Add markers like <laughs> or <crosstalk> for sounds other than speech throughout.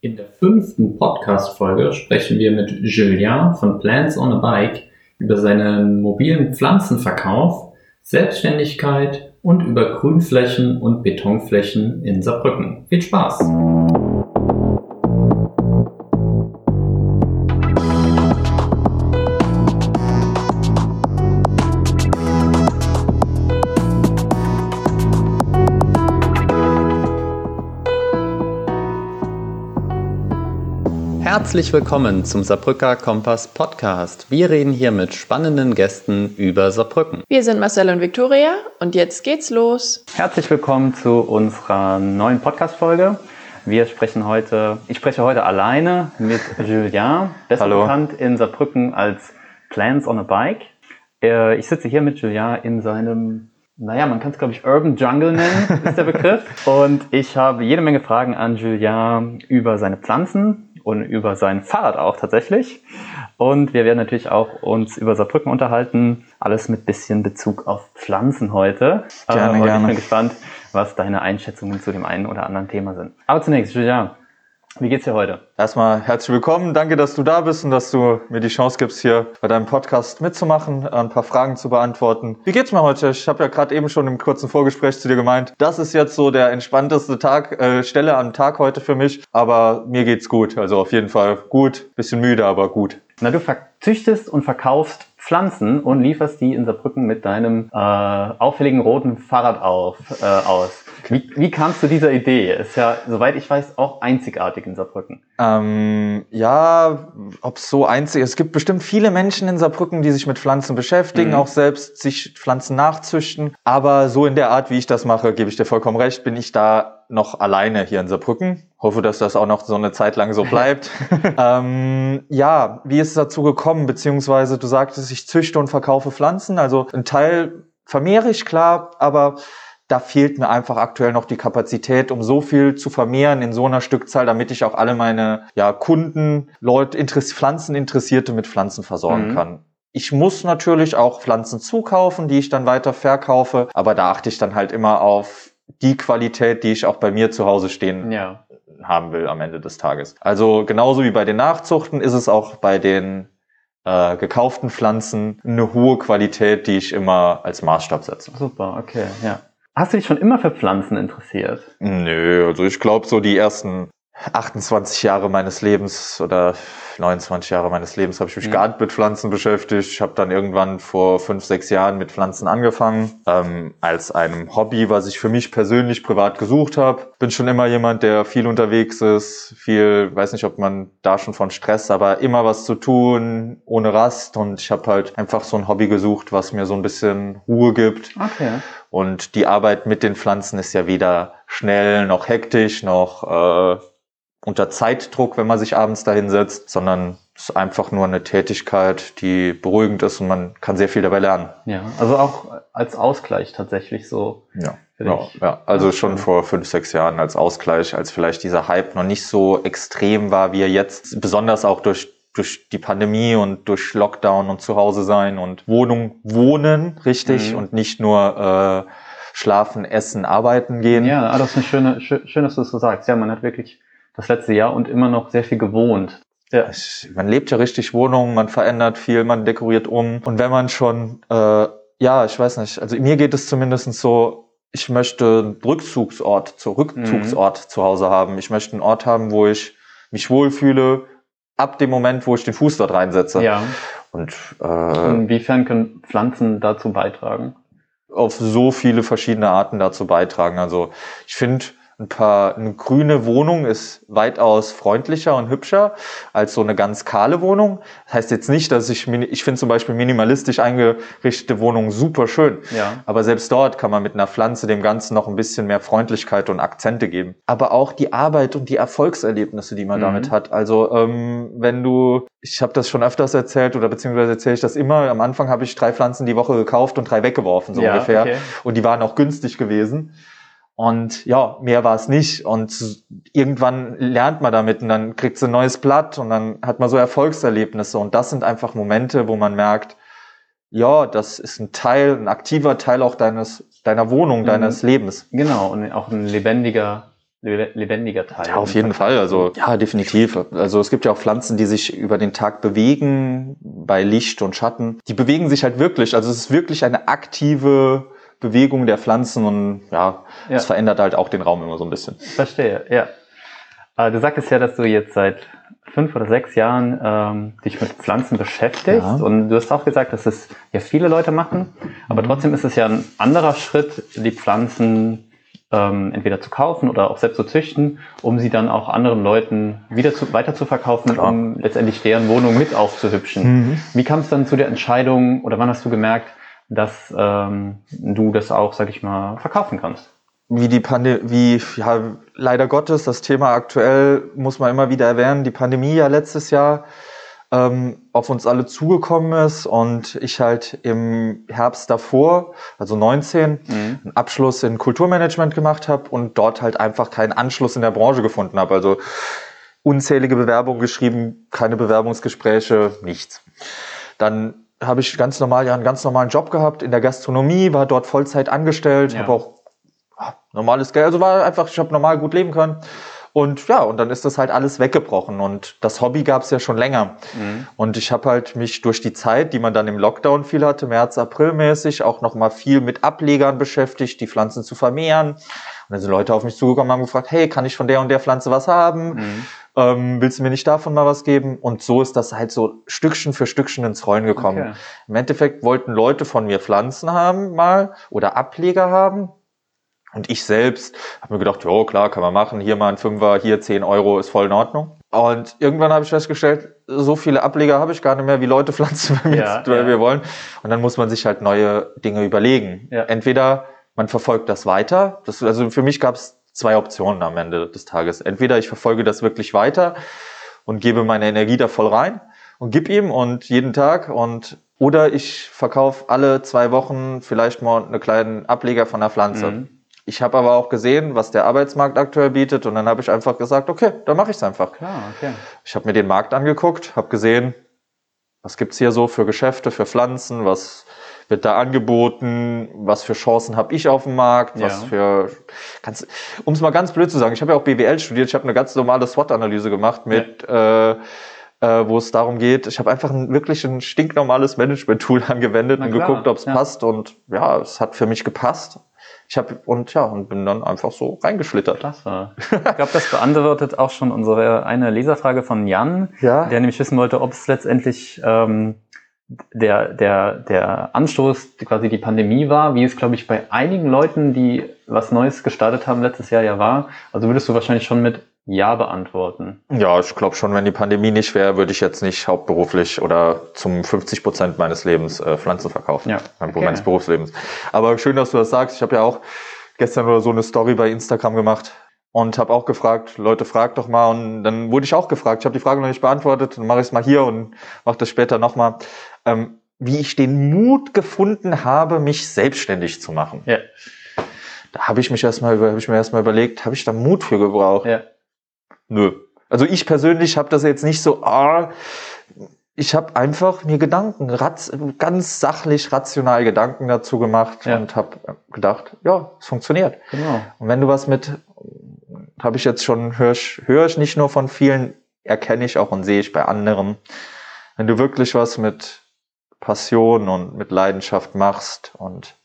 In der fünften Podcast-Folge sprechen wir mit Julien von Plants on a Bike über seinen mobilen Pflanzenverkauf, Selbstständigkeit und über Grünflächen und Betonflächen in Saarbrücken. Viel Spaß! Herzlich willkommen zum Saarbrücker Kompass Podcast. Wir reden hier mit spannenden Gästen über Saarbrücken. Wir sind Marcel und Viktoria und jetzt geht's los. Herzlich willkommen zu unserer neuen Podcast-Folge. Wir sprechen heute, ich spreche heute alleine mit <laughs> Julien, besser Hallo. bekannt in Saarbrücken als Plans on a Bike. Äh, ich sitze hier mit Julien in seinem naja, man kann es, glaube ich, Urban Jungle nennen, ist der Begriff. <laughs> Und ich habe jede Menge Fragen an Julien über seine Pflanzen, und über sein Fahrrad auch tatsächlich. Und wir werden natürlich auch uns über Saarbrücken unterhalten. Alles mit bisschen Bezug auf Pflanzen heute. Gerne, äh, gerne. Ich bin gespannt, was deine Einschätzungen zu dem einen oder anderen Thema sind. Aber zunächst, Julian, wie geht's dir heute? Erstmal herzlich willkommen. Danke, dass du da bist und dass du mir die Chance gibst, hier bei deinem Podcast mitzumachen, ein paar Fragen zu beantworten. Wie geht's mir heute? Ich habe ja gerade eben schon im kurzen Vorgespräch zu dir gemeint, das ist jetzt so der entspannteste Tag, äh, Stelle am Tag heute für mich. Aber mir geht's gut. Also auf jeden Fall gut. Bisschen müde, aber gut. Na, du züchtest und verkaufst Pflanzen und lieferst die in Saarbrücken mit deinem äh, auffälligen roten Fahrrad auf, äh, aus. Wie, wie kamst du dieser Idee? Ist ja, soweit ich weiß, auch einzigartig in Saarbrücken. Ähm, ja, ob so einzig. Es gibt bestimmt viele Menschen in Saarbrücken, die sich mit Pflanzen beschäftigen, mhm. auch selbst sich Pflanzen nachzüchten. Aber so in der Art, wie ich das mache, gebe ich dir vollkommen recht, bin ich da noch alleine hier in Saarbrücken. Hoffe, dass das auch noch so eine Zeit lang so <laughs> bleibt. <laughs> ähm, ja, wie ist es dazu gekommen? Beziehungsweise du sagtest, ich züchte und verkaufe Pflanzen. Also ein Teil vermehre ich, klar, aber da fehlt mir einfach aktuell noch die Kapazität, um so viel zu vermehren in so einer Stückzahl, damit ich auch alle meine ja, Kunden, Leute, Interess Pflanzeninteressierte mit Pflanzen versorgen mhm. kann. Ich muss natürlich auch Pflanzen zukaufen, die ich dann weiter verkaufe, aber da achte ich dann halt immer auf die Qualität, die ich auch bei mir zu Hause stehen ja. haben will am Ende des Tages. Also genauso wie bei den Nachzuchten ist es auch bei den äh, gekauften Pflanzen eine hohe Qualität, die ich immer als Maßstab setze. Super, okay, ja. Hast du dich schon immer für Pflanzen interessiert? Nö, also ich glaube so die ersten 28 Jahre meines Lebens oder 29 Jahre meines Lebens habe ich mich mhm. gar nicht mit Pflanzen beschäftigt. Ich habe dann irgendwann vor fünf, sechs Jahren mit Pflanzen angefangen, ähm, als einem Hobby, was ich für mich persönlich privat gesucht habe. Bin schon immer jemand, der viel unterwegs ist, viel, weiß nicht, ob man da schon von Stress, aber immer was zu tun, ohne Rast. Und ich habe halt einfach so ein Hobby gesucht, was mir so ein bisschen Ruhe gibt. Okay. Und die Arbeit mit den Pflanzen ist ja weder schnell noch hektisch noch äh, unter Zeitdruck, wenn man sich abends dahin setzt, sondern es ist einfach nur eine Tätigkeit, die beruhigend ist und man kann sehr viel dabei lernen. Ja, also auch als Ausgleich tatsächlich so. Ja, ja, ja, also schon vor fünf, sechs Jahren als Ausgleich, als vielleicht dieser Hype noch nicht so extrem war, wie er jetzt, besonders auch durch durch die Pandemie und durch Lockdown und zu Hause sein und Wohnung wohnen, richtig, mhm. und nicht nur äh, schlafen, essen, arbeiten gehen. Ja, das ist eine schöne, schön, dass du das so sagst. Ja, man hat wirklich das letzte Jahr und immer noch sehr viel gewohnt. Ja. Man lebt ja richtig Wohnungen, man verändert viel, man dekoriert um. Und wenn man schon, äh, ja, ich weiß nicht, also mir geht es zumindest so, ich möchte einen Rückzugsort, zu Rückzugsort mhm. zu Hause haben. Ich möchte einen Ort haben, wo ich mich wohlfühle, ab dem Moment, wo ich den Fuß dort reinsetze. Ja. Und äh, inwiefern können Pflanzen dazu beitragen? Auf so viele verschiedene Arten dazu beitragen. Also ich finde, ein paar, eine grüne Wohnung ist weitaus freundlicher und hübscher als so eine ganz kahle Wohnung. Das heißt jetzt nicht, dass ich, ich finde zum Beispiel minimalistisch eingerichtete Wohnungen super schön. Ja. Aber selbst dort kann man mit einer Pflanze dem Ganzen noch ein bisschen mehr Freundlichkeit und Akzente geben. Aber auch die Arbeit und die Erfolgserlebnisse, die man mhm. damit hat. Also ähm, wenn du, ich habe das schon öfters erzählt oder beziehungsweise erzähle ich das immer, am Anfang habe ich drei Pflanzen die Woche gekauft und drei weggeworfen, so ja, ungefähr. Okay. Und die waren auch günstig gewesen. Und ja, mehr war es nicht. Und irgendwann lernt man damit und dann kriegt sie ein neues Blatt und dann hat man so Erfolgserlebnisse. Und das sind einfach Momente, wo man merkt, ja, das ist ein Teil, ein aktiver Teil auch deines, deiner Wohnung, mhm. deines Lebens. Genau, und auch ein lebendiger lebendiger Teil. Ja, auf jeden Fall. Also ja, definitiv. Also es gibt ja auch Pflanzen, die sich über den Tag bewegen bei Licht und Schatten. Die bewegen sich halt wirklich. Also es ist wirklich eine aktive Bewegung der Pflanzen und ja, es verändert halt auch den Raum immer so ein bisschen. Verstehe, ja. Äh, du sagtest ja, dass du jetzt seit fünf oder sechs Jahren ähm, dich mit Pflanzen beschäftigst ja. und du hast auch gesagt, dass es ja viele Leute machen, aber mhm. trotzdem ist es ja ein anderer Schritt, die Pflanzen ähm, entweder zu kaufen oder auch selbst zu züchten, um sie dann auch anderen Leuten wieder zu, weiter zu verkaufen, Klar. um letztendlich deren Wohnung mit aufzuhübschen. Mhm. Wie kam es dann zu der Entscheidung oder wann hast du gemerkt, dass ähm, du das auch, sag ich mal, verkaufen kannst? Wie die Pandemie, wie ja, leider Gottes, das Thema aktuell muss man immer wieder erwähnen, die Pandemie ja letztes Jahr ähm, auf uns alle zugekommen ist und ich halt im Herbst davor, also 19, mhm. einen Abschluss in Kulturmanagement gemacht habe und dort halt einfach keinen Anschluss in der Branche gefunden habe. Also unzählige Bewerbungen geschrieben, keine Bewerbungsgespräche, nichts. Dann habe ich ganz normal ja einen ganz normalen Job gehabt in der Gastronomie, war dort Vollzeit angestellt, ja. habe auch normales Geld, also war einfach, ich habe normal gut leben können. Und ja, und dann ist das halt alles weggebrochen. Und das Hobby gab es ja schon länger. Mhm. Und ich habe halt mich durch die Zeit, die man dann im Lockdown viel hatte, März, April mäßig, auch nochmal viel mit Ablegern beschäftigt, die Pflanzen zu vermehren. Und dann sind Leute auf mich zugekommen und haben gefragt, hey, kann ich von der und der Pflanze was haben? Mhm. Ähm, willst du mir nicht davon mal was geben? Und so ist das halt so Stückchen für Stückchen ins Rollen gekommen. Okay. Im Endeffekt wollten Leute von mir Pflanzen haben mal oder Ableger haben. Und ich selbst habe mir gedacht, ja klar, kann man machen, hier mal ein Fünfer, hier 10 Euro ist voll in Ordnung. Und irgendwann habe ich festgestellt, so viele Ableger habe ich gar nicht mehr, wie Leute <laughs> Pflanzen bei mir, ja, ja. mir wollen. Und dann muss man sich halt neue Dinge überlegen. Ja. Entweder man verfolgt das weiter. Das, also für mich gab es zwei Optionen am Ende des Tages. Entweder ich verfolge das wirklich weiter und gebe meine Energie da voll rein und gib ihm und jeden Tag und oder ich verkaufe alle zwei Wochen vielleicht mal einen kleinen Ableger von der Pflanze. Mhm. Ich habe aber auch gesehen, was der Arbeitsmarkt aktuell bietet und dann habe ich einfach gesagt, okay, dann mache ich es einfach. Klar, okay. Ich habe mir den Markt angeguckt, habe gesehen, was gibt's hier so für Geschäfte, für Pflanzen, was wird da angeboten, was für Chancen habe ich auf dem Markt, was ja. für um es mal ganz blöd zu sagen, ich habe ja auch BWL studiert, ich habe eine ganz normale SWOT-Analyse gemacht mit ja. äh, äh, wo es darum geht, ich habe einfach ein wirklich ein stinknormales Management-Tool <laughs> angewendet und geguckt, ob es ja. passt und ja, es hat für mich gepasst ich habe und ja und bin dann einfach so reingeschlittert. Klasse. Ich glaube, das beantwortet auch schon unsere eine Leserfrage von Jan, ja? der nämlich wissen wollte, ob es letztendlich ähm, der der der Anstoß quasi die Pandemie war, wie es glaube ich bei einigen Leuten, die was Neues gestartet haben letztes Jahr ja war. Also würdest du wahrscheinlich schon mit ja beantworten. Ja, ich glaube schon, wenn die Pandemie nicht wäre, würde ich jetzt nicht hauptberuflich oder zum 50 Prozent meines Lebens äh, Pflanzen verkaufen. Ja. Okay. Meines Berufslebens. Aber schön, dass du das sagst. Ich habe ja auch gestern oder so eine Story bei Instagram gemacht und habe auch gefragt, Leute, fragt doch mal. Und dann wurde ich auch gefragt. Ich habe die Frage noch nicht beantwortet. Dann mache ich es mal hier und mache das später nochmal. Ähm, wie ich den Mut gefunden habe, mich selbstständig zu machen. Ja. Da habe ich mich erstmal, habe ich mir erstmal überlegt, habe ich da Mut für gebraucht? Ja. Nö. Also ich persönlich habe das jetzt nicht so, ah, ich habe einfach mir Gedanken, ganz sachlich, rational Gedanken dazu gemacht ja. und habe gedacht, ja, es funktioniert. Genau. Und wenn du was mit, habe ich jetzt schon, höre ich, hör ich nicht nur von vielen, erkenne ich auch und sehe ich bei anderen. Wenn du wirklich was mit Passion und mit Leidenschaft machst und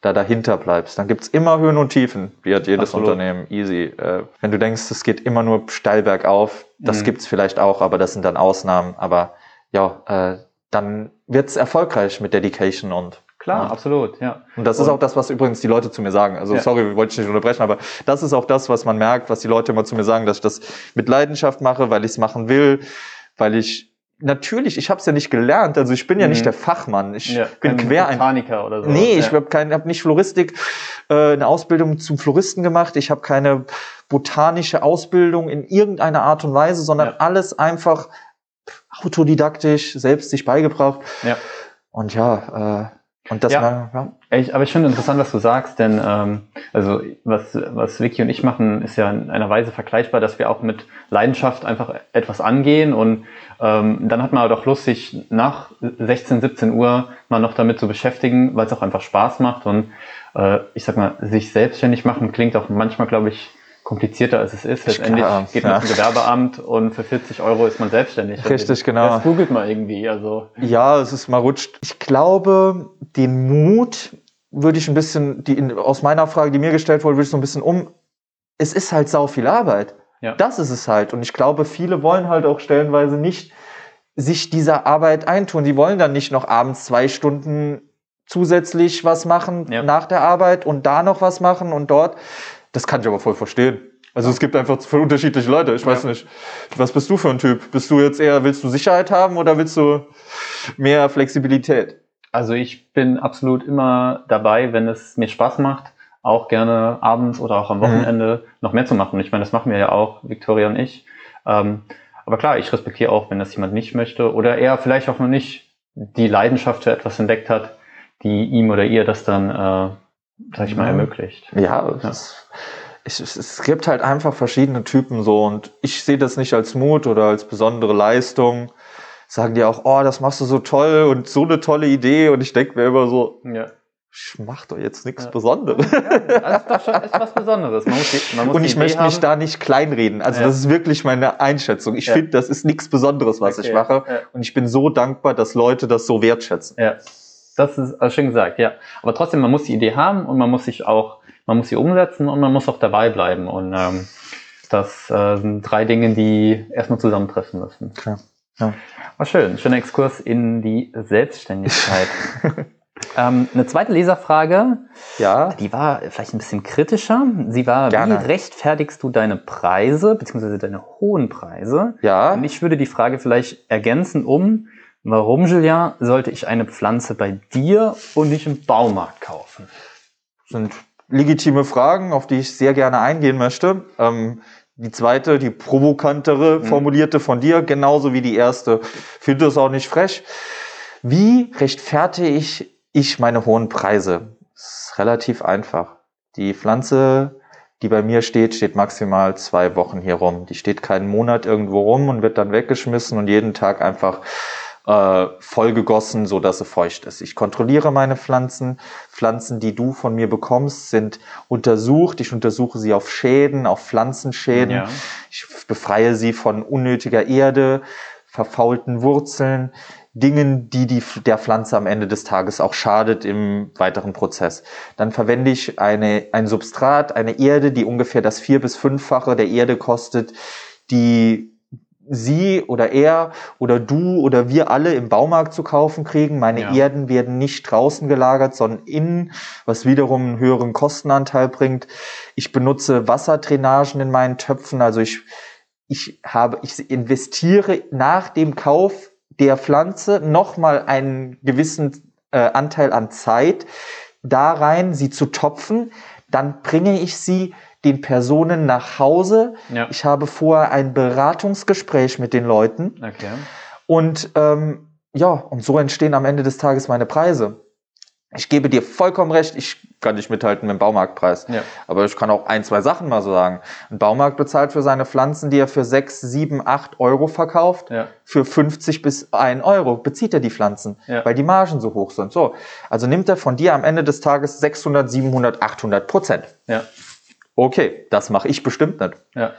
da dahinter bleibst. Dann gibt's immer Höhen und Tiefen, wie hat jedes Absolut. Unternehmen, easy. Äh, wenn du denkst, es geht immer nur steil bergauf, das mhm. gibt's vielleicht auch, aber das sind dann Ausnahmen. Aber ja, äh, dann wird's erfolgreich mit Dedication und Klar, ja. absolut, ja. Und das und, ist auch das, was übrigens die Leute zu mir sagen. Also ja. sorry, wollte ich nicht unterbrechen, aber das ist auch das, was man merkt, was die Leute immer zu mir sagen, dass ich das mit Leidenschaft mache, weil ich es machen will, weil ich natürlich, ich habe es ja nicht gelernt, also ich bin ja nicht mhm. der Fachmann. Ich ja, bin quer ein Botaniker oder so. Nee, ich habe kein hab nicht Floristik äh, eine Ausbildung zum Floristen gemacht, ich habe keine botanische Ausbildung in irgendeiner Art und Weise, sondern ja. alles einfach autodidaktisch selbst sich beigebracht. Ja. Und ja, äh, und das ja. war, ja. Ich, aber ich finde interessant, was du sagst, denn ähm, also was, was Vicky und ich machen, ist ja in einer Weise vergleichbar, dass wir auch mit Leidenschaft einfach etwas angehen und ähm, dann hat man halt auch Lust, sich nach 16, 17 Uhr mal noch damit zu beschäftigen, weil es auch einfach Spaß macht und äh, ich sag mal, sich selbstständig machen klingt auch manchmal, glaube ich, komplizierter als es ist. Letztendlich klar, geht man ja. zum Gewerbeamt und für 40 Euro ist man selbstständig. Richtig, genau. Das googelt man irgendwie. Also. Ja, es ist mal rutscht. Ich glaube, den Mut würde ich ein bisschen, die in, aus meiner Frage, die mir gestellt wurde, würde ich so ein bisschen um. Es ist halt sau viel Arbeit. Ja. Das ist es halt. Und ich glaube, viele wollen halt auch stellenweise nicht sich dieser Arbeit eintun. Die wollen dann nicht noch abends zwei Stunden zusätzlich was machen ja. nach der Arbeit und da noch was machen und dort. Das kann ich aber voll verstehen. Also ja. es gibt einfach für unterschiedliche Leute. Ich weiß nicht, was bist du für ein Typ? Bist du jetzt eher, willst du Sicherheit haben oder willst du mehr Flexibilität? Also ich bin absolut immer dabei, wenn es mir Spaß macht, auch gerne abends oder auch am mhm. Wochenende mhm. noch mehr zu machen. Ich meine, das machen wir ja auch, Victoria und ich. Ähm, aber klar, ich respektiere auch, wenn das jemand nicht möchte oder er vielleicht auch noch nicht die Leidenschaft für etwas entdeckt hat, die ihm oder ihr das dann, äh, sag ich mal, ermöglicht. Ja, ja. Es, es, es gibt halt einfach verschiedene Typen so und ich sehe das nicht als Mut oder als besondere Leistung. Sagen die auch, oh, das machst du so toll und so eine tolle Idee und ich denke mir immer so, ja ich mach doch jetzt nichts ja. Besonderes. Das ist doch schon ist was Besonderes. Man muss die, man muss und ich möchte haben. mich da nicht kleinreden. Also das ist wirklich meine Einschätzung. Ich finde, das ist nichts Besonderes, was okay. ich mache. Und ich bin so dankbar, dass Leute das so wertschätzen. Ja, das ist also schön gesagt, ja. Aber trotzdem, man muss die Idee haben und man muss sich auch, man muss sie umsetzen und man muss auch dabei bleiben. Und ähm, das äh, sind drei Dinge, die erstmal zusammentreffen müssen. Klar. Ja. War schön. Schöner Exkurs in die Selbstständigkeit. <laughs> Ähm, eine zweite Leserfrage, ja. die war vielleicht ein bisschen kritischer. Sie war, Gerne. wie rechtfertigst du deine Preise, beziehungsweise deine hohen Preise? Ja. Und ich würde die Frage vielleicht ergänzen um, warum, Julien, sollte ich eine Pflanze bei dir und nicht im Baumarkt kaufen? Das sind legitime Fragen, auf die ich sehr gerne eingehen möchte. Ähm, die zweite, die provokantere, mhm. formulierte von dir, genauso wie die erste. Finde es auch nicht frech. Wie rechtfertige ich ich meine hohen Preise? Das ist relativ einfach. Die Pflanze, die bei mir steht, steht maximal zwei Wochen hier rum. Die steht keinen Monat irgendwo rum und wird dann weggeschmissen und jeden Tag einfach äh, vollgegossen, so dass sie feucht ist. Ich kontrolliere meine Pflanzen. Pflanzen, die du von mir bekommst, sind untersucht. Ich untersuche sie auf Schäden, auf Pflanzenschäden. Ja. Ich befreie sie von unnötiger Erde, verfaulten Wurzeln. Dingen, die, die der Pflanze am Ende des Tages auch schadet im weiteren Prozess. Dann verwende ich eine, ein Substrat, eine Erde, die ungefähr das vier- bis fünffache der Erde kostet, die Sie oder er oder du oder wir alle im Baumarkt zu kaufen kriegen. Meine ja. Erden werden nicht draußen gelagert, sondern innen, was wiederum einen höheren Kostenanteil bringt. Ich benutze Wasserdrainagen in meinen Töpfen, also ich ich habe, ich investiere nach dem Kauf der Pflanze nochmal einen gewissen äh, Anteil an Zeit da rein, sie zu topfen. Dann bringe ich sie den Personen nach Hause. Ja. Ich habe vorher ein Beratungsgespräch mit den Leuten. Okay. Und ähm, ja, und so entstehen am Ende des Tages meine Preise. Ich gebe dir vollkommen recht, ich kann nicht mithalten mit dem Baumarktpreis. Ja. Aber ich kann auch ein, zwei Sachen mal so sagen. Ein Baumarkt bezahlt für seine Pflanzen, die er für sechs, sieben, acht Euro verkauft, ja. für 50 bis ein Euro bezieht er die Pflanzen, ja. weil die Margen so hoch sind. So. Also nimmt er von dir am Ende des Tages 600, 700, 800 Prozent. Ja. Okay, das mache ich bestimmt nicht. Ja.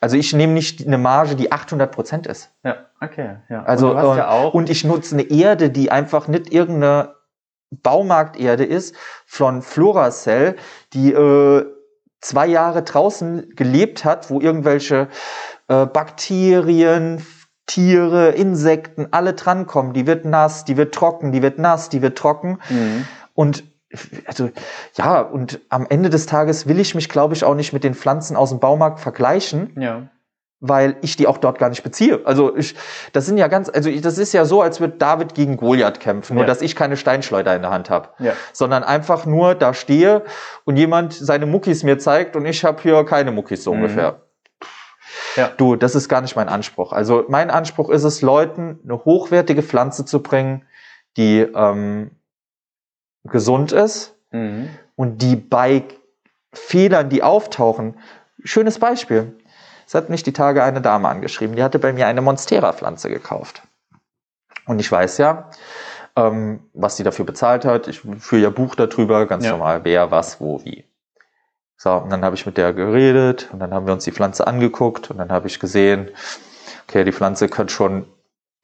Also ich nehme nicht eine Marge, die 800 Prozent ist. Ja, okay. Ja. Also, und, ja auch und ich nutze eine Erde, die einfach nicht irgendeine Baumarkterde ist von Floracell, die äh, zwei Jahre draußen gelebt hat, wo irgendwelche äh, Bakterien, Tiere, Insekten, alle drankommen. Die wird nass, die wird trocken, die wird nass, die wird trocken. Mhm. Und also ja, und am Ende des Tages will ich mich, glaube ich, auch nicht mit den Pflanzen aus dem Baumarkt vergleichen. Ja weil ich die auch dort gar nicht beziehe. Also ich, das sind ja ganz, also ich, das ist ja so, als würde David gegen Goliath kämpfen, nur ja. dass ich keine Steinschleuder in der Hand habe, ja. sondern einfach nur da stehe und jemand seine Muckis mir zeigt und ich habe hier keine Muckis so mhm. ungefähr. Ja. Du, das ist gar nicht mein Anspruch. Also mein Anspruch ist es, Leuten eine hochwertige Pflanze zu bringen, die ähm, gesund ist mhm. und die bei Fehlern, die auftauchen, schönes Beispiel. Es hat mich die Tage eine Dame angeschrieben, die hatte bei mir eine Monstera-Pflanze gekauft. Und ich weiß ja, ähm, was sie dafür bezahlt hat. Ich führe ja Buch darüber, ganz ja. normal, wer, was, wo, wie. So, und dann habe ich mit der geredet und dann haben wir uns die Pflanze angeguckt und dann habe ich gesehen, okay, die Pflanze könnte schon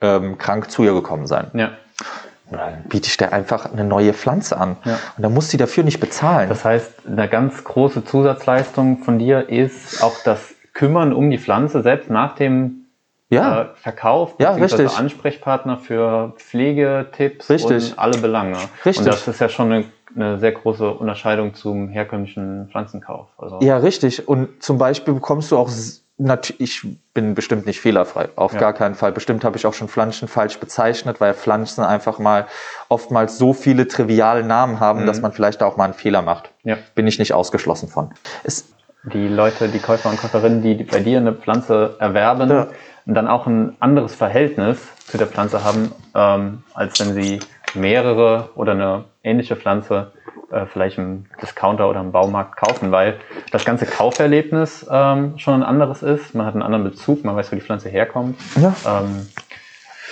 ähm, krank zu ihr gekommen sein. Ja. Und dann biete ich der einfach eine neue Pflanze an. Ja. Und dann muss sie dafür nicht bezahlen. Das heißt, eine ganz große Zusatzleistung von dir ist auch das Kümmern um die Pflanze, selbst nach dem ja, äh, Verkauf, Ja, richtig. Ansprechpartner für Pflegetipps Richtig. und alle Belange. Richtig. Und das ist ja schon eine, eine sehr große Unterscheidung zum herkömmlichen Pflanzenkauf. Also, ja, richtig. Und zum Beispiel bekommst du auch, ich bin bestimmt nicht fehlerfrei, auf Ja. gar keinen Fall. Bestimmt habe ich auch schon Pflanzen falsch bezeichnet, weil Pflanzen einfach mal oftmals so viele triviale Namen haben, Mhm. dass man vielleicht auch mal einen Fehler macht. ja. Bin ich nicht ausgeschlossen von. Es, die Leute, die Käufer und Käuferinnen, die bei dir eine Pflanze erwerben Ja. und dann auch ein anderes Verhältnis zu der Pflanze haben, ähm, als wenn sie mehrere oder eine ähnliche Pflanze äh, vielleicht im Discounter oder im Baumarkt kaufen, weil das ganze Kauferlebnis ähm, schon ein anderes ist. Man hat einen anderen Bezug, man weiß, wo die Pflanze herkommt. ja. Ähm,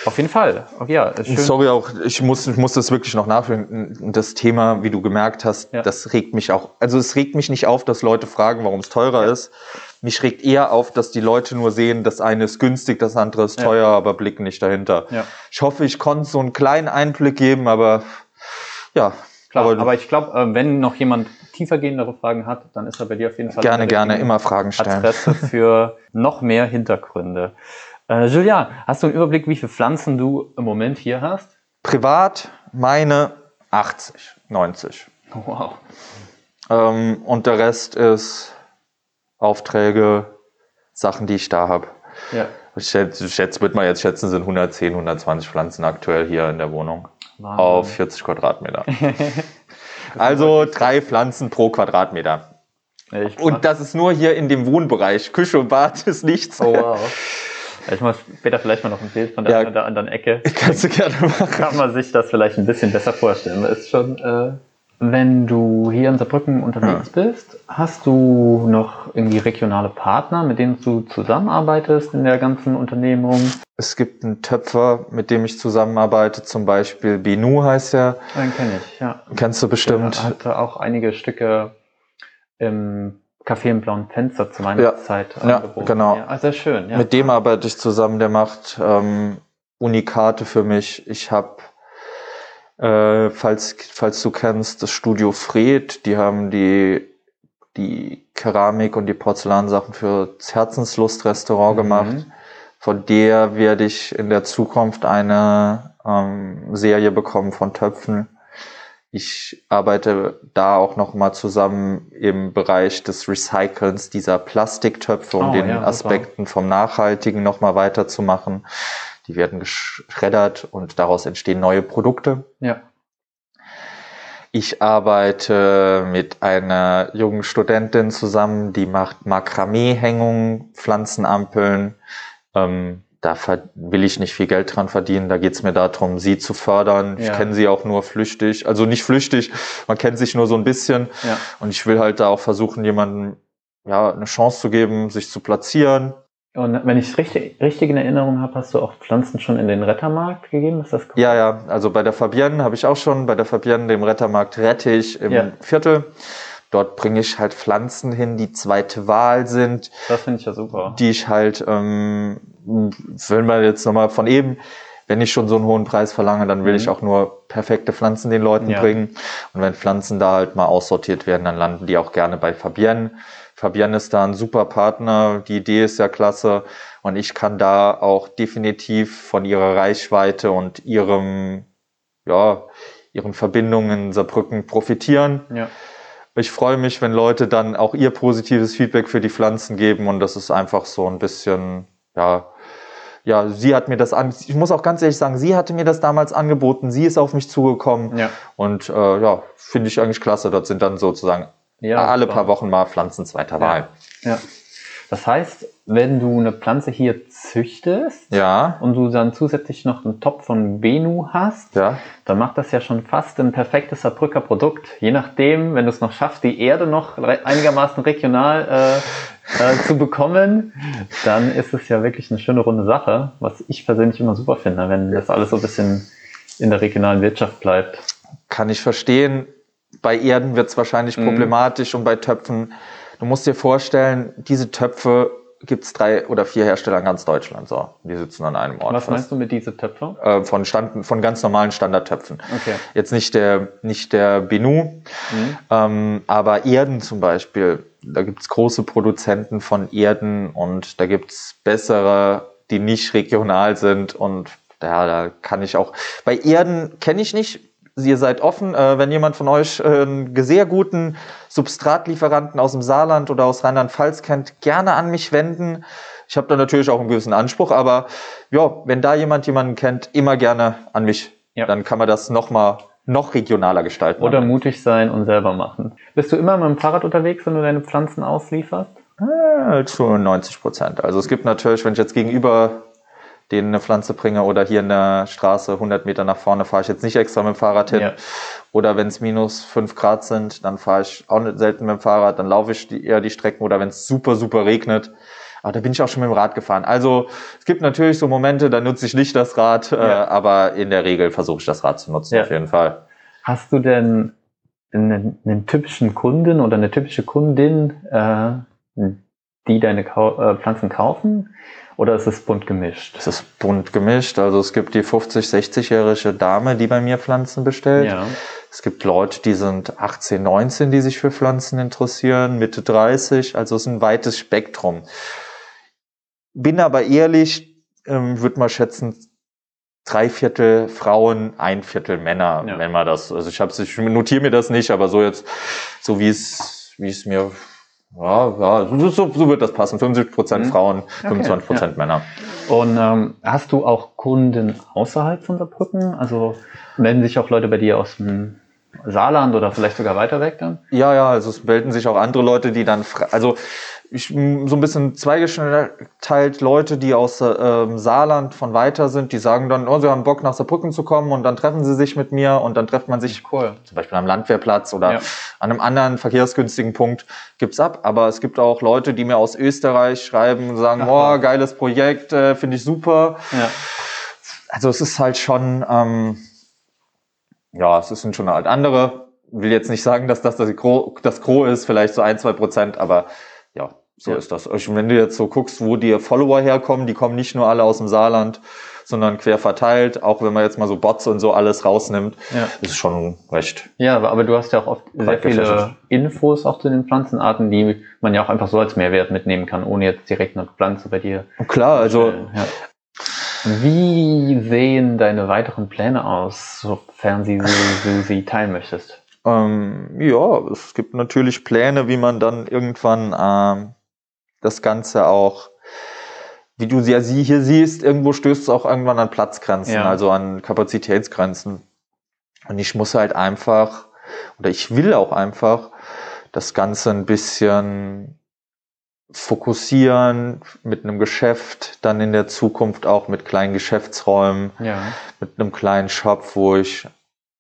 auf jeden Fall. Okay, ja, schön. Sorry auch, ich muss, ich muss das wirklich noch nachführen. Das Thema, wie du gemerkt hast, Ja. das regt mich auch. Also es regt mich nicht auf, dass Leute fragen, warum es teurer ist. Mich regt eher auf, dass die Leute nur sehen, das eine ist günstig, das andere ist Ja. teuer, aber blicken nicht dahinter. Ja. Ich hoffe, ich konnte so einen kleinen Einblick geben, aber ja. Klar, aber, ich glaube, äh, wenn noch jemand tiefergehendere Fragen hat, dann ist er bei dir auf jeden Fall gerne, gerne immer Fragen stellen. Adresse <laughs> für noch mehr Hintergründe. Äh, Julian, hast du einen Überblick, wie viele Pflanzen du im Moment hier hast? Privat meine 80, 90. Wow. Ähm, und der Rest ist Aufträge, Sachen, die ich da habe. Ja. Ich schätze, schätze, wird man jetzt schätzen, sind 110, 120 Pflanzen aktuell hier in der Wohnung. Wahnsinn. Auf 40 Quadratmeter. <laughs> also drei Pflanzen pro Quadratmeter. Mach- Und das ist nur hier in dem Wohnbereich. Küche und Bad <laughs> ist nichts. oh, wow. Ich mache später vielleicht mal noch ein Bild von der Ja. anderen Ecke. <laughs> Kannst du gerne machen. Kann man sich das vielleicht ein bisschen besser vorstellen. Das ist schon, äh, wenn du hier in Saarbrücken unterwegs bist, hast du noch irgendwie regionale Partner, mit denen du zusammenarbeitest in der ganzen Unternehmung? Es gibt einen Töpfer, mit dem ich zusammenarbeite, zum Beispiel Benu heißt er. Den kenne ich, ja. Kennst du bestimmt. Er hatte auch einige Stücke im Café im blauen Fenster zu meiner Ja. Zeit Ja, angeboten. genau. Ja, sehr schön. Ja. Mit dem arbeite ich zusammen, der macht ähm, Unikate für mich. Ich habe, äh, falls, falls du kennst, das Studio Fred, die haben die, die Keramik und die Porzellansachen für das Herzenslust-Restaurant Mhm. gemacht. Von der werde ich in der Zukunft eine ähm, Serie bekommen von Töpfen. Ich arbeite da auch noch mal zusammen im Bereich des Recycelns dieser Plastiktöpfe, um Oh, den ja. Aspekten vom Nachhaltigen noch mal weiterzumachen. Die werden geschreddert und daraus entstehen neue Produkte. ja. Ich arbeite mit einer jungen Studentin zusammen, die macht Makramee-Hängungen, Pflanzenampeln. Ähm, da will ich nicht viel Geld dran verdienen. Da geht's mir darum, sie zu fördern. Ich Ja. kenne sie auch nur flüchtig. Also nicht flüchtig, man kennt sich nur so ein bisschen. Ja. Und ich will halt da auch versuchen, jemandem ja, eine Chance zu geben, sich zu platzieren. Und wenn ich es richtig, richtig in Erinnerung habe, hast du auch Pflanzen schon in den Rettermarkt gegeben? Ist das korrekt? Ja, ja, also bei der Fabienne habe ich auch schon, bei der Fabienne, dem Rettermarkt Rettich im Ja. Viertel. Dort bringe ich halt Pflanzen hin, die zweite Wahl sind, Das finde ich ja super. die ich halt, ähm, wenn man jetzt nochmal von eben, wenn ich schon so einen hohen Preis verlange, dann will Mhm. ich auch nur perfekte Pflanzen den Leuten Ja. bringen. Und wenn Pflanzen da halt mal aussortiert werden, dann landen die auch gerne bei Fabienne. Fabienne ist da ein super Partner, die Idee ist ja klasse und ich kann da auch definitiv von ihrer Reichweite und ihrem, ja, ihren Verbindungen in Saarbrücken profitieren. Ja. Ich freue mich, wenn Leute dann auch ihr positives Feedback für die Pflanzen geben und das ist einfach so ein bisschen, ja, ja, sie hat mir das an, ich muss auch ganz ehrlich sagen, sie hatte mir das damals angeboten, sie ist auf mich zugekommen Ja. und äh, ja, finde ich eigentlich klasse. Das sind dann sozusagen Ja, alle super. paar Wochen mal Pflanzen zweiter Wahl. Ja. Das heißt, wenn du eine Pflanze hier züchtest Ja, und du dann zusätzlich noch einen Topf von Benu hast, ja, dann macht das ja schon fast ein perfektes Saarbrücker Produkt. Je nachdem, wenn du es noch schaffst, die Erde noch einigermaßen regional äh, äh, zu bekommen, dann ist es ja wirklich eine schöne runde Sache, was ich persönlich immer super finde, wenn das alles so ein bisschen in der regionalen Wirtschaft bleibt. kann ich verstehen. Bei Erden wird es wahrscheinlich mhm. problematisch und bei Töpfen. Du musst dir vorstellen, diese Töpfe gibt es drei oder vier Hersteller in ganz Deutschland. So, die sitzen an einem Ort. Was fast. meinst du mit diese Töpfe? Äh, von, Stand, von ganz normalen Standardtöpfen. Okay. Jetzt nicht der, nicht der Benu, mhm. ähm, aber Erden zum Beispiel. Da gibt es große Produzenten von Erden und da gibt es bessere, die nicht regional sind und ja, da kann ich auch. Bei Erden kenne ich nicht, ihr seid offen. Äh, wenn jemand von euch äh, einen sehr guten Substratlieferanten aus dem Saarland oder aus Rheinland-Pfalz kennt, gerne an mich wenden. Ich habe da natürlich auch einen gewissen Anspruch, aber ja, wenn da jemand jemanden kennt, immer gerne an mich. Ja. Dann kann man das noch mal noch regionaler gestalten. Oder mutig sein und selber machen. Bist du immer mit dem Fahrrad unterwegs, wenn du deine Pflanzen auslieferst? Zu 90 Prozent. Also es gibt natürlich, wenn ich jetzt gegenüber denen eine Pflanze bringe oder hier in der Straße 100 Meter nach vorne fahre ich jetzt nicht extra mit dem Fahrrad hin. Ja. Oder wenn es minus 5 Grad sind, dann fahre ich auch nicht selten mit dem Fahrrad, dann laufe ich die, eher die Strecken oder wenn es super, super regnet. Aber da bin ich auch schon mit dem Rad gefahren. Also es gibt natürlich so Momente, da nutze ich nicht das Rad, äh, ja. äh, aber in der Regel versuche ich das Rad zu nutzen, ja. auf jeden Fall. Hast du denn einen, einen typischen Kunden oder eine typische Kundin, äh, die deine Kau äh, Pflanzen kaufen? Oder ist es bunt gemischt? Es ist bunt gemischt. Also es gibt die 50, 60-jährige Dame, die bei mir Pflanzen bestellt. Ja. Es gibt Leute, die sind 18, 19, die sich für Pflanzen interessieren, Mitte 30. Also es ist ein weites Spektrum. Bin aber ehrlich, ähm, würde mal schätzen, drei Viertel Frauen, ein Viertel Männer, ja. wenn man das. Also ich habe ich notiere mir das nicht, aber so jetzt, so wie es, wie es mir ja, ja so, so wird das passen. 50 Prozent mhm. Frauen, 25 Prozent ja. Männer. Und ähm, hast du auch Kunden außerhalb von Saarbrücken? Also melden sich auch Leute bei dir aus dem Saarland oder vielleicht sogar weiter weg dann? Ja, ja, also es melden sich auch andere Leute, die dann, also ich, so ein bisschen zweigeteilt Leute, die aus ähm, Saarland von weiter sind, die sagen dann, oh, sie haben Bock nach Saarbrücken zu kommen und dann treffen sie sich mit mir und dann trifft man sich cool. zum Beispiel am Landwehrplatz oder ja. an einem anderen verkehrsgünstigen Punkt gibt's ab. Aber es gibt auch Leute, die mir aus Österreich schreiben und sagen, Ach, oh, geiles Projekt, äh, finde ich super. Ja. Also es ist halt schon, ähm, ja, es sind schon halt andere. Will jetzt nicht sagen, dass das das Gros, das Gros ist, vielleicht so ein, zwei Prozent, aber ja, so ja. ist das. Und wenn du jetzt so guckst, wo die Follower herkommen, die kommen nicht nur alle aus dem Saarland, sondern quer verteilt. Auch wenn man jetzt mal so Bots und so alles rausnimmt, ja. ist schon recht. Ja, aber, aber du hast ja auch oft sehr viele Infos auch zu den Pflanzenarten, die man ja auch einfach so als Mehrwert mitnehmen kann, ohne jetzt direkt eine Pflanze bei dir. Klar, also. Ja. Wie sehen deine weiteren Pläne aus, sofern sie, sie, sie teilen möchtest? Ähm, ja, es gibt natürlich Pläne, wie man dann irgendwann ähm, das Ganze auch, wie du ja sie hier siehst, irgendwo stößt es auch irgendwann an Platzgrenzen, ja. also an Kapazitätsgrenzen. Und ich muss halt einfach, oder ich will auch einfach, das Ganze ein bisschen fokussieren mit einem Geschäft, dann in der Zukunft auch mit kleinen Geschäftsräumen, ja. mit einem kleinen Shop, wo ich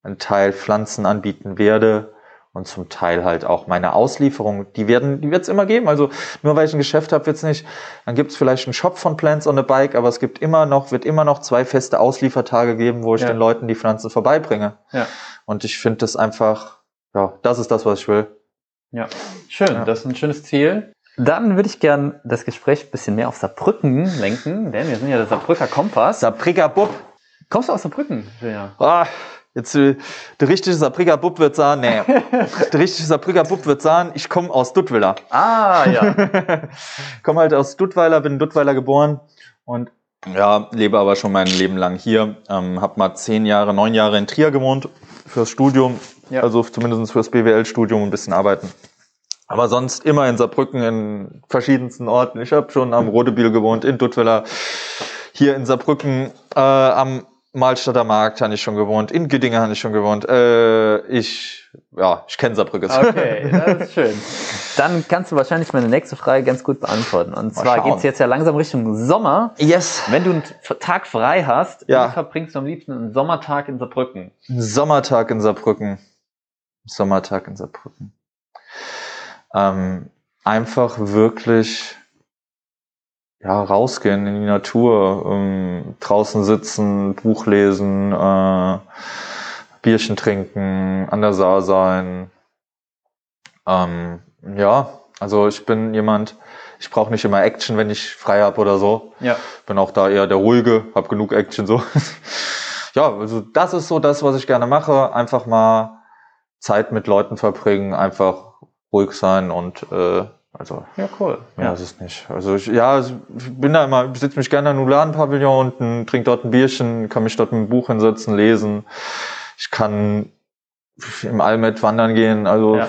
einen Teil Pflanzen anbieten werde und zum Teil halt auch meine Auslieferung. Die werden, die wird es immer geben. Also nur weil ich ein Geschäft habe, wird es nicht. Dann gibt es vielleicht einen Shop von Plants on a Bike, aber es gibt immer noch, wird immer noch zwei feste Ausliefertage geben, wo ich ja. den Leuten die Pflanzen vorbeibringe. Ja. Und ich finde das einfach, ja, das ist das, was ich will. Ja, schön. Ja. Das ist ein schönes Ziel. Dann würde ich gern das Gespräch ein bisschen mehr auf Saarbrücken lenken, denn wir sind ja der Saarbrücker Kompass. Saarbrücker Bub. Kommst du aus Saarbrücken? Ja. Ah, Jetzt, äh, der richtige Saarbrücker Bub wird sagen, nee, <laughs> der richtige Saarbrücker Bub wird sagen, ich komme aus Duttweiler. Ah, ja. <laughs> komme halt aus Duttweiler, bin in Duttweiler geboren und ja, lebe aber schon mein Leben lang hier. Ähm, hab mal zehn Jahre, neun Jahre in Trier gewohnt fürs Studium, ja. also zumindest fürs BWL-Studium ein bisschen arbeiten. Aber sonst immer in Saarbrücken in verschiedensten Orten. Ich habe schon am Rodebiel gewohnt, in Duttweiler, hier in Saarbrücken, äh, am Malstadter Markt habe ich schon gewohnt, in Giddingen habe ich schon gewohnt. Äh, ich, ja, ich kenne Saarbrücke. Okay, das ist schön. Dann kannst du wahrscheinlich meine nächste Frage ganz gut beantworten. Und Mal zwar geht es jetzt ja langsam Richtung Sommer. Yes. Wenn du einen Tag frei hast, ja. wie verbringst du am liebsten einen Sommertag in Saarbrücken? Ein Sommertag in Saarbrücken. Sommertag in Saarbrücken. Ähm, einfach wirklich ja, rausgehen in die Natur, ähm, draußen sitzen, Buch lesen, äh, Bierchen trinken, an der Saar sein. Ähm, ja, also ich bin jemand, ich brauche nicht immer Action, wenn ich frei habe oder so. Ja. Bin auch da eher der ruhige, habe genug Action so. <laughs> ja, also das ist so das, was ich gerne mache. Einfach mal Zeit mit Leuten verbringen, einfach ruhig sein und äh, also ja cool. Ja, ja. ist es nicht. Also ich, ja, ich bin da immer, sitze mich gerne im Uladen-Pavillon unten, trinke dort ein Bierchen, kann mich dort mit einem Buch hinsetzen, lesen. Ich kann im Almet wandern gehen, also ja.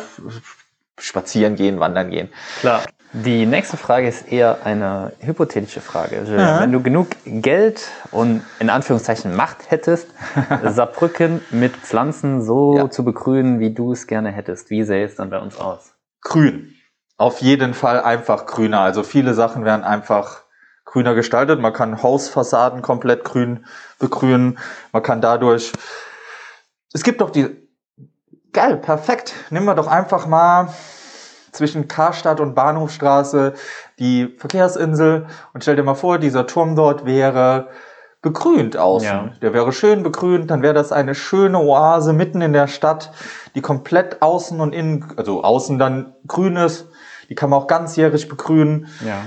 spazieren gehen, wandern gehen. Klar. Die nächste Frage ist eher eine hypothetische Frage. Ja. Wenn du genug Geld und in Anführungszeichen Macht hättest, <laughs> Saarbrücken mit Pflanzen so ja. zu begrünen, wie du es gerne hättest, wie sähe es dann bei uns aus? Grün. Auf jeden Fall einfach grüner. Also viele Sachen werden einfach grüner gestaltet. Man kann Hausfassaden komplett grün begrünen. Man kann dadurch, es gibt doch die, geil, perfekt. Nehmen wir doch einfach mal zwischen Karstadt und Bahnhofstraße die Verkehrsinsel und stell dir mal vor, dieser Turm dort wäre begrünt außen. Ja. Der wäre schön begrünt, dann wäre das eine schöne Oase mitten in der Stadt, die komplett außen und innen, also außen dann grün ist. Die kann man auch ganzjährig begrünen. Ja.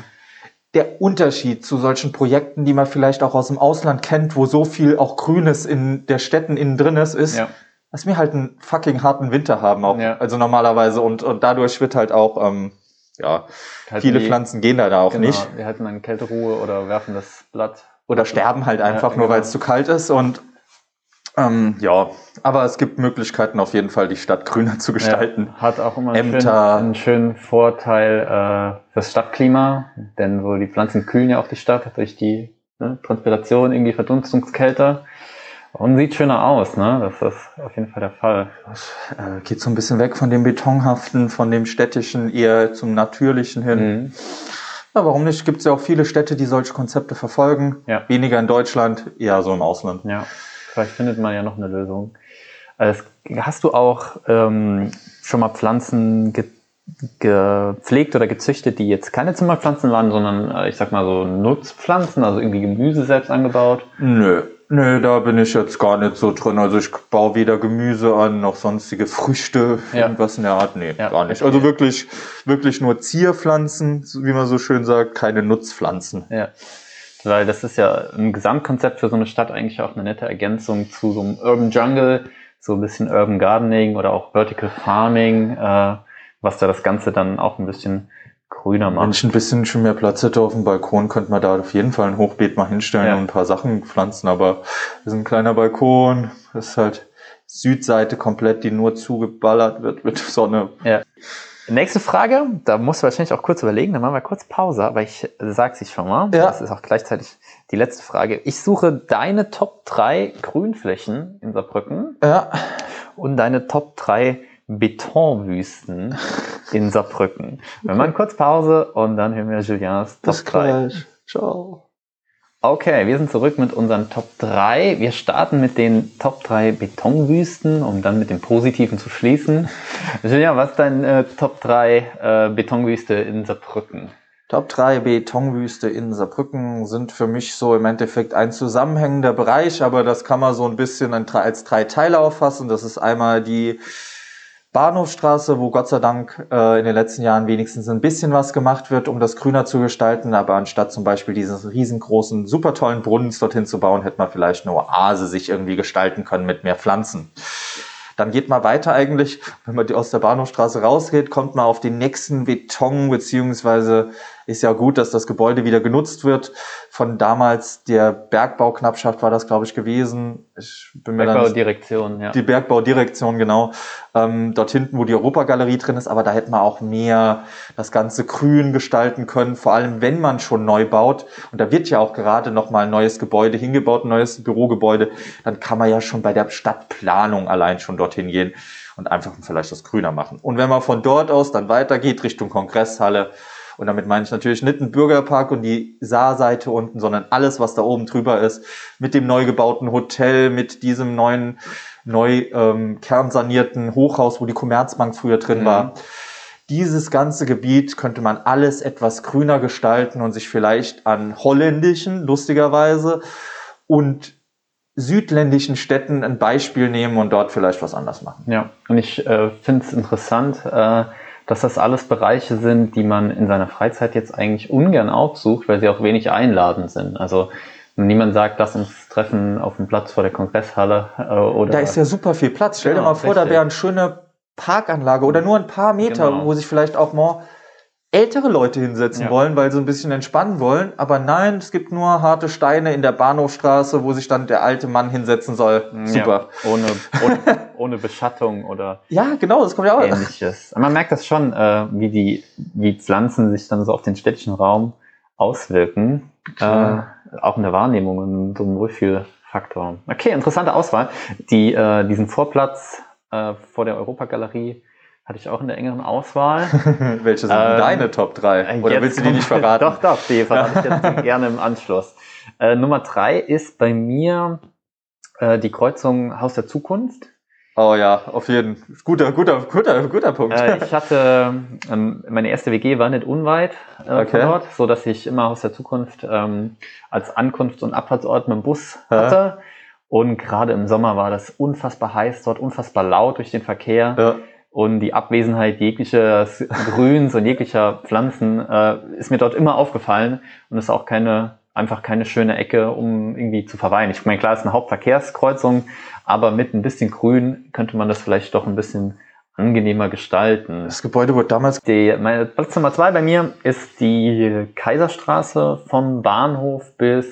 Der Unterschied zu solchen Projekten, die man vielleicht auch aus dem Ausland kennt, wo so viel auch Grünes in der Städten innen drin ist, ist, ja dass wir halt einen fucking harten Winter haben auch. Ja. Also normalerweise und, und dadurch wird halt auch, ähm, ja, halt viele die, Pflanzen gehen da, da auch genau, nicht. Wir halten dann Kälteruhe oder werfen das Blatt. Oder sterben halt einfach ja, nur, genau. weil es zu kalt ist und ähm, ja, aber es gibt Möglichkeiten auf jeden Fall, die Stadt grüner zu gestalten. Ja, hat auch immer einen, schönen, einen schönen, Vorteil äh, fürs Stadtklima, denn so die Pflanzen kühlen ja auch die Stadt durch die ne, Transpiration, irgendwie Verdunstungskälte. Und sieht schöner aus, ne? Das ist auf jeden Fall der Fall. Das äh, geht so ein bisschen weg von dem Betonhaften, von dem Städtischen eher zum Natürlichen hin. Mhm. Ja, warum nicht? Gibt es ja auch viele Städte, die solche Konzepte verfolgen. Ja. Weniger in Deutschland, eher so im Ausland. Ja, vielleicht findet man ja noch eine Lösung. Also, hast du auch ähm, schon mal Pflanzen ge gepflegt oder gezüchtet, die jetzt keine Zimmerpflanzen waren, sondern äh, ich sag mal so Nutzpflanzen, also irgendwie Gemüse selbst angebaut? Nö, Nee, da bin ich jetzt gar nicht so drin. Also ich baue weder Gemüse an noch sonstige Früchte, ja. irgendwas in der Art. Nee, ja, gar nicht. Also wirklich, wirklich nur Zierpflanzen, wie man so schön sagt, keine Nutzpflanzen. Ja. Weil das ist ja ein Gesamtkonzept für so eine Stadt eigentlich auch eine nette Ergänzung zu so einem Urban Jungle, so ein bisschen Urban Gardening oder auch Vertical Farming, äh, was da das Ganze dann auch ein bisschen grüner machen. Wenn ich ein bisschen schon mehr Platz hätte auf dem Balkon, könnte man da auf jeden Fall ein Hochbeet mal hinstellen ja. und ein paar Sachen pflanzen. Aber das ist ein kleiner Balkon, das ist halt Südseite komplett, die nur zugeballert wird mit <laughs> Sonne. Ja. Nächste Frage, da musst du wahrscheinlich auch kurz überlegen, dann machen wir kurz Pause, aber ich sag's dich schon mal. Ja. Das ist auch gleichzeitig die letzte Frage. Ich suche deine Top 3 Grünflächen in Saarbrücken. Ja. Und deine Top 3 Betonwüsten in Saarbrücken. Wir machen kurz Pause und dann hören wir Julians Top Bis 3. Gleich. Ciao. Okay, wir sind zurück mit unseren Top 3. Wir starten mit den Top 3 Betonwüsten, um dann mit dem Positiven zu schließen. <laughs> Julian, was ist dein äh, Top 3 äh, Betonwüste in Saarbrücken? Top 3 Betonwüste in Saarbrücken sind für mich so im Endeffekt ein zusammenhängender Bereich, aber das kann man so ein bisschen als drei Teile auffassen. Das ist einmal die Bahnhofstraße, wo Gott sei Dank äh, in den letzten Jahren wenigstens ein bisschen was gemacht wird, um das grüner zu gestalten. Aber anstatt zum Beispiel dieses riesengroßen, super tollen Brunnens dorthin zu bauen, hätte man vielleicht eine Oase sich irgendwie gestalten können mit mehr Pflanzen. Dann geht man weiter eigentlich, wenn man aus der Bahnhofstraße rausgeht, kommt man auf den nächsten Beton, beziehungsweise ist ja gut, dass das Gebäude wieder genutzt wird. Von damals der Bergbauknappschaft war das, glaube ich, gewesen. Ich bin mir Bergbaudirektion, ja. Die Bergbaudirektion, genau. Ähm, dort hinten, wo die Europagalerie drin ist, aber da hätte man auch mehr das Ganze grün gestalten können, vor allem wenn man schon neu baut. Und da wird ja auch gerade nochmal ein neues Gebäude hingebaut, ein neues Bürogebäude. Dann kann man ja schon bei der Stadtplanung allein schon dorthin gehen und einfach vielleicht das grüner machen. Und wenn man von dort aus dann weitergeht Richtung Kongresshalle, und damit meine ich natürlich nicht den Bürgerpark und die Saarseite unten, sondern alles, was da oben drüber ist, mit dem neu gebauten Hotel, mit diesem neuen, neu ähm, kernsanierten Hochhaus, wo die Commerzbank früher drin mhm. war. Dieses ganze Gebiet könnte man alles etwas grüner gestalten und sich vielleicht an holländischen, lustigerweise, und südländischen Städten ein Beispiel nehmen und dort vielleicht was anders machen. Ja, und ich äh, finde es interessant, äh, dass das alles Bereiche sind, die man in seiner Freizeit jetzt eigentlich ungern aufsucht, weil sie auch wenig einladend sind. Also niemand sagt, lass uns treffen auf dem Platz vor der Kongresshalle äh, oder. Da ist ja super viel Platz. Stell genau, dir mal vor, richtig. da wäre eine schöne Parkanlage oder nur ein paar Meter, genau. wo sich vielleicht auch mal ältere Leute hinsetzen ja. wollen, weil sie ein bisschen entspannen wollen. Aber nein, es gibt nur harte Steine in der Bahnhofstraße, wo sich dann der alte Mann hinsetzen soll. Super. Ja, ohne, ohne, <laughs> ohne Beschattung oder ja, genau, das kommt ja auch. Ähnliches. Man merkt das schon, äh, wie die wie Pflanzen sich dann so auf den städtischen Raum auswirken. Äh, auch in der Wahrnehmung, so ein Wohlfühlfaktor. Okay, interessante Auswahl. Die, äh, diesen Vorplatz äh, vor der Europagalerie hatte ich auch in der engeren Auswahl. <laughs> Welche sind ähm, deine Top 3? Oder willst du die nicht verraten? doch, doch, die <laughs> verrate ich jetzt gerne im Anschluss. Äh, Nummer 3 ist bei mir äh, die Kreuzung Haus der Zukunft. Oh ja, auf jeden Fall. Guter, guter, guter, guter Punkt. Äh, ich hatte, ähm, meine erste WG war nicht unweit äh, okay. von dort, so dass ich immer Haus der Zukunft ähm, als Ankunfts- und Abfahrtsort mit dem Bus hatte. Ja. Und gerade im Sommer war das unfassbar heiß dort, unfassbar laut durch den Verkehr. Ja. Und die Abwesenheit jeglicher Grüns und jeglicher Pflanzen äh, ist mir dort immer aufgefallen und ist auch keine, einfach keine schöne Ecke, um irgendwie zu verweilen. Ich meine, klar, es ist eine Hauptverkehrskreuzung, aber mit ein bisschen Grün könnte man das vielleicht doch ein bisschen angenehmer gestalten. Das Gebäude wurde damals. Die, meine Platz Nummer zwei bei mir ist die Kaiserstraße vom Bahnhof bis,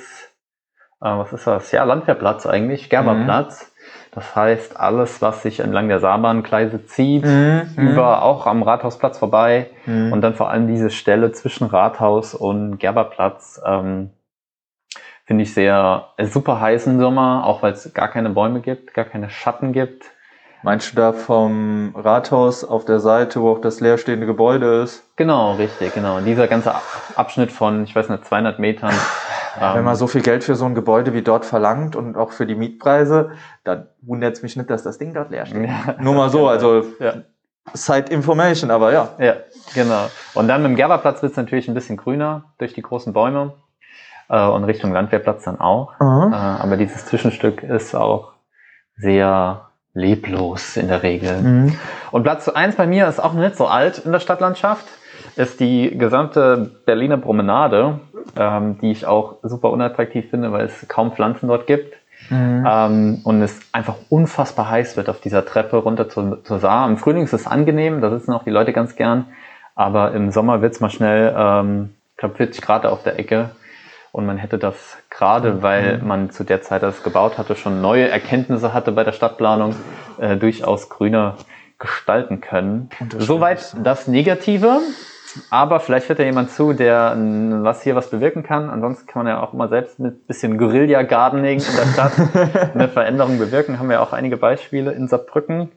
äh, was ist das? Ja, Landwehrplatz eigentlich, Gerberplatz. Mhm. Das heißt, alles, was sich entlang der Saarbahngleise zieht, mhm. über auch am Rathausplatz vorbei mhm. und dann vor allem diese Stelle zwischen Rathaus und Gerberplatz, ähm, finde ich sehr äh, super heiß im Sommer, auch weil es gar keine Bäume gibt, gar keine Schatten gibt. Meinst du da vom Rathaus auf der Seite, wo auch das leerstehende Gebäude ist? Genau, richtig, genau. Und dieser ganze Abschnitt von, ich weiß nicht, 200 Metern ja, wenn man so viel Geld für so ein Gebäude wie dort verlangt und auch für die Mietpreise, dann wundert es mich nicht, dass das Ding dort leer steht. Ja, Nur mal so, also ja. Side Information, aber ja. Ja, genau. Und dann mit dem Gerberplatz wird es natürlich ein bisschen grüner durch die großen Bäume äh, und Richtung Landwehrplatz dann auch. Mhm. Äh, aber dieses Zwischenstück ist auch sehr leblos in der Regel. Mhm. Und Platz 1 bei mir ist auch nicht so alt in der Stadtlandschaft ist die gesamte Berliner Promenade, ähm, die ich auch super unattraktiv finde, weil es kaum Pflanzen dort gibt. Mhm. Ähm, und es einfach unfassbar heiß wird auf dieser Treppe runter zur, zur Saar. Im Frühling ist es angenehm, da sitzen auch die Leute ganz gern. Aber im Sommer wird es mal schnell, ähm, ich glaube 40 Grad auf der Ecke. Und man hätte das gerade, mhm. weil man zu der Zeit, als es gebaut hatte, schon neue Erkenntnisse hatte bei der Stadtplanung, äh, durchaus grüner gestalten können. Soweit das Negative. Aber vielleicht hört ja jemand zu, der was hier was bewirken kann. Ansonsten kann man ja auch immer selbst mit bisschen Guerilla-Gardening in der Stadt <laughs> eine Veränderung bewirken. Haben wir auch einige Beispiele in Saarbrücken.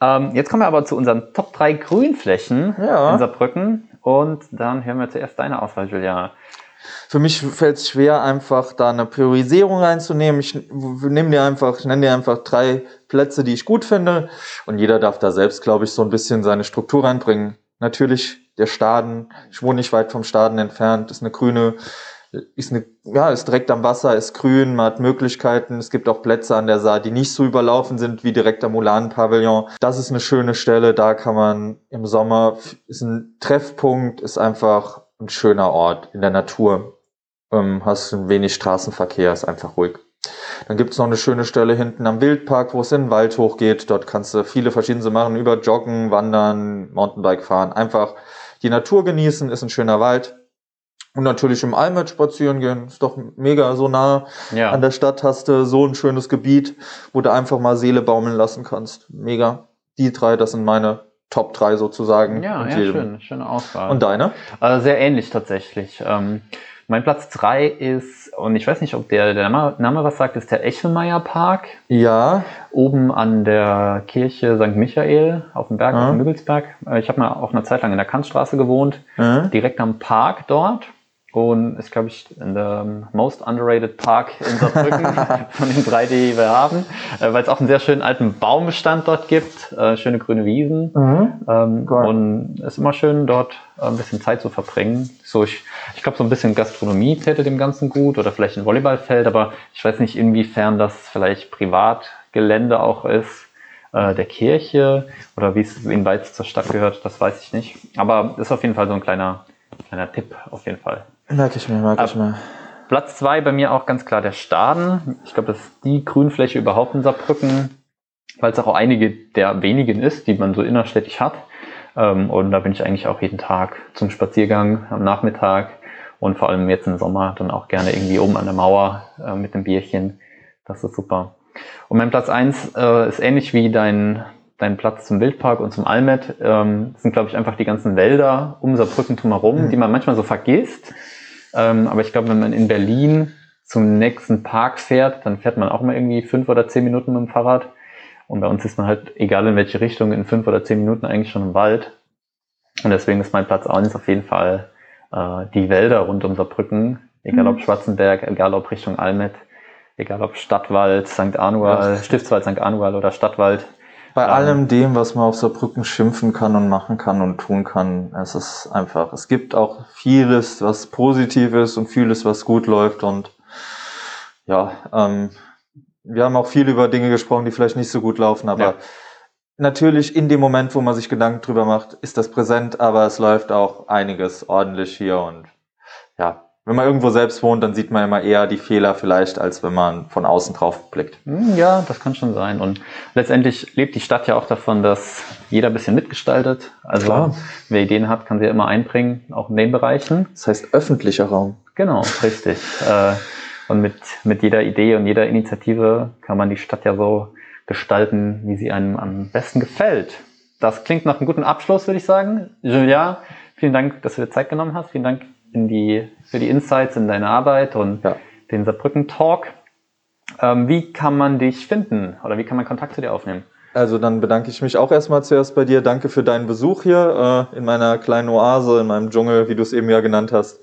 Ähm, jetzt kommen wir aber zu unseren Top 3 Grünflächen ja. in Saarbrücken. Und dann hören wir zuerst deine Auswahl, Julia. Für mich fällt es schwer, einfach da eine Priorisierung reinzunehmen. Ich nehme dir einfach, ich nenne dir einfach drei Plätze, die ich gut finde. Und jeder darf da selbst, glaube ich, so ein bisschen seine Struktur reinbringen. Natürlich der Staden. Ich wohne nicht weit vom Staden entfernt. Ist eine grüne, ist eine, ja, ist direkt am Wasser, ist grün, man hat Möglichkeiten. Es gibt auch Plätze an der Saar, die nicht so überlaufen sind wie direkt am Mulan-Pavillon. Das ist eine schöne Stelle. Da kann man im Sommer, ist ein Treffpunkt, ist einfach ein schöner Ort in der Natur. Ähm, hast ein wenig Straßenverkehr, ist einfach ruhig. Dann gibt's noch eine schöne Stelle hinten am Wildpark, wo es in den Wald hochgeht. Dort kannst du viele verschiedene machen, über Joggen, Wandern, Mountainbike fahren. Einfach die Natur genießen, ist ein schöner Wald. Und natürlich im Almet spazieren gehen, ist doch mega so nah ja. an der Stadt hast du so ein schönes Gebiet, wo du einfach mal Seele baumeln lassen kannst. Mega. Die drei, das sind meine Top 3 sozusagen. Ja, ja schön, schöne Auswahl. Und deine? Äh, sehr ähnlich tatsächlich. Ähm, mein Platz 3 ist, und ich weiß nicht, ob der, der Name was sagt, ist der Echelmeier Park. Ja. Oben an der Kirche St. Michael auf dem Berg, ja. auf dem Müggelsberg. Äh, ich habe mal auch eine Zeit lang in der Kantstraße gewohnt, ja. direkt am Park dort. Und ist, glaube ich, der most underrated Park in Saarbrücken <laughs> von den drei, die wir haben, äh, weil es auch einen sehr schönen alten Baumbestand dort gibt, äh, schöne grüne Wiesen mhm. ähm, und es ist immer schön, dort äh, ein bisschen Zeit zu verbringen. So, ich, ich glaube, so ein bisschen Gastronomie täte dem Ganzen gut oder vielleicht ein Volleyballfeld, aber ich weiß nicht, inwiefern das vielleicht Privatgelände auch ist äh, der Kirche oder wie es inwieweit es zur Stadt gehört, das weiß ich nicht. Aber ist auf jeden Fall so ein kleiner, kleiner Tipp auf jeden Fall. Merke ich mir, merke ich mir. Platz zwei bei mir auch ganz klar der Staden. Ich glaube, das ist die Grünfläche überhaupt in Saarbrücken, weil es auch einige der wenigen ist, die man so innerstädtisch hat. Ähm, und da bin ich eigentlich auch jeden Tag zum Spaziergang am Nachmittag und vor allem jetzt im Sommer dann auch gerne irgendwie oben an der Mauer äh, mit dem Bierchen. Das ist super. Und mein Platz eins äh, ist ähnlich wie dein, dein Platz zum Wildpark und zum Almet. Ähm, sind, glaube ich, einfach die ganzen Wälder um Saarbrücken drumherum, mhm. die man manchmal so vergisst. Ähm, aber ich glaube, wenn man in Berlin zum nächsten Park fährt, dann fährt man auch mal irgendwie fünf oder zehn Minuten mit dem Fahrrad. Und bei uns ist man halt, egal in welche Richtung, in fünf oder zehn Minuten eigentlich schon im Wald. Und deswegen ist mein Platz eins auf jeden Fall äh, die Wälder rund um Saarbrücken, egal mhm. ob Schwarzenberg, egal ob Richtung Almet, egal ob Stadtwald, St. Anual, ja. Stiftswald St. Anual oder Stadtwald. Bei ähm, allem dem, was man auf Saarbrücken schimpfen kann und machen kann und tun kann, es ist einfach, es gibt auch vieles, was positiv ist und vieles, was gut läuft und ja, ähm, wir haben auch viel über Dinge gesprochen, die vielleicht nicht so gut laufen, aber ja. natürlich in dem Moment, wo man sich Gedanken drüber macht, ist das präsent, aber es läuft auch einiges ordentlich hier und ja, wenn man irgendwo selbst wohnt, dann sieht man immer eher die Fehler vielleicht, als wenn man von außen drauf blickt. Hm, ja, das kann schon sein. Und letztendlich lebt die Stadt ja auch davon, dass jeder ein bisschen mitgestaltet. Also Klar. wer Ideen hat, kann sie ja immer einbringen, auch in den Bereichen. Das heißt öffentlicher Raum. Genau, richtig. Äh, und mit, mit jeder Idee und jeder Initiative kann man die Stadt ja so gestalten, wie sie einem am besten gefällt. Das klingt nach einem guten Abschluss, würde ich sagen. Julia, vielen Dank, dass du dir Zeit genommen hast. Vielen Dank in die, für die Insights in deine Arbeit und ja. den Saarbrücken Talk. Ähm, wie kann man dich finden oder wie kann man Kontakt zu dir aufnehmen? Also dann bedanke ich mich auch erstmal zuerst bei dir. Danke für deinen Besuch hier äh, in meiner kleinen Oase, in meinem Dschungel, wie du es eben ja genannt hast.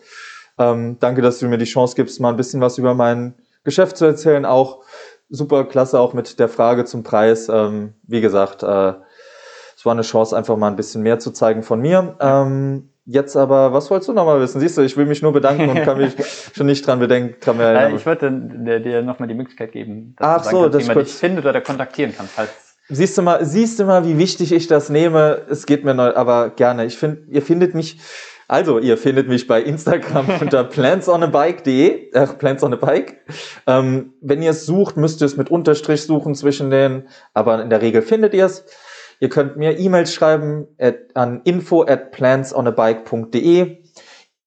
Ähm, danke, dass du mir die Chance gibst, mal ein bisschen was über mein Geschäft zu erzählen. Auch super klasse, auch mit der Frage zum Preis. Ähm, wie gesagt, äh, es war eine Chance, einfach mal ein bisschen mehr zu zeigen von mir. Ähm, Jetzt aber, was wolltest du nochmal wissen? Siehst du, ich will mich nur bedanken und kann mich <laughs> schon nicht dran bedenken. Kann mir äh, ich wollte dir, dir nochmal die Möglichkeit geben, dass Ach du so, kannst, wie man dich findet oder kontaktieren kann. Falls siehst du mal, siehst du mal, wie wichtig ich das nehme. Es geht mir neu, aber gerne. Ich finde, ihr findet mich, also ihr findet mich bei Instagram <laughs> unter plantsonabike.de, äh, plantsonabike. Ähm, wenn ihr es sucht, müsst ihr es mit Unterstrich suchen zwischen den, aber in der Regel findet ihr es. Ihr könnt mir E-Mails schreiben at, an info at plansonabike.de.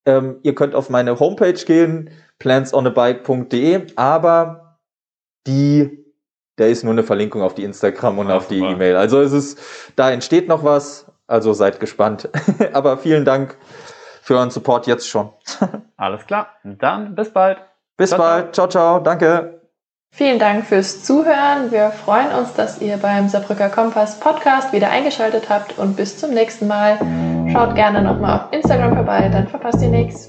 Ähm, ihr könnt auf meine Homepage gehen, plansonabike.de, aber die, der ist nur eine Verlinkung auf die Instagram und ja, auf die E-Mail. Also es ist, da entsteht noch was, also seid gespannt. <laughs> aber vielen Dank für euren Support jetzt schon. <laughs> Alles klar, dann bis bald. Bis ciao, bald, ciao, ciao, danke. Vielen Dank fürs Zuhören. Wir freuen uns, dass ihr beim Saarbrücker Kompass Podcast wieder eingeschaltet habt und bis zum nächsten Mal. Schaut gerne nochmal auf Instagram vorbei, dann verpasst ihr nichts.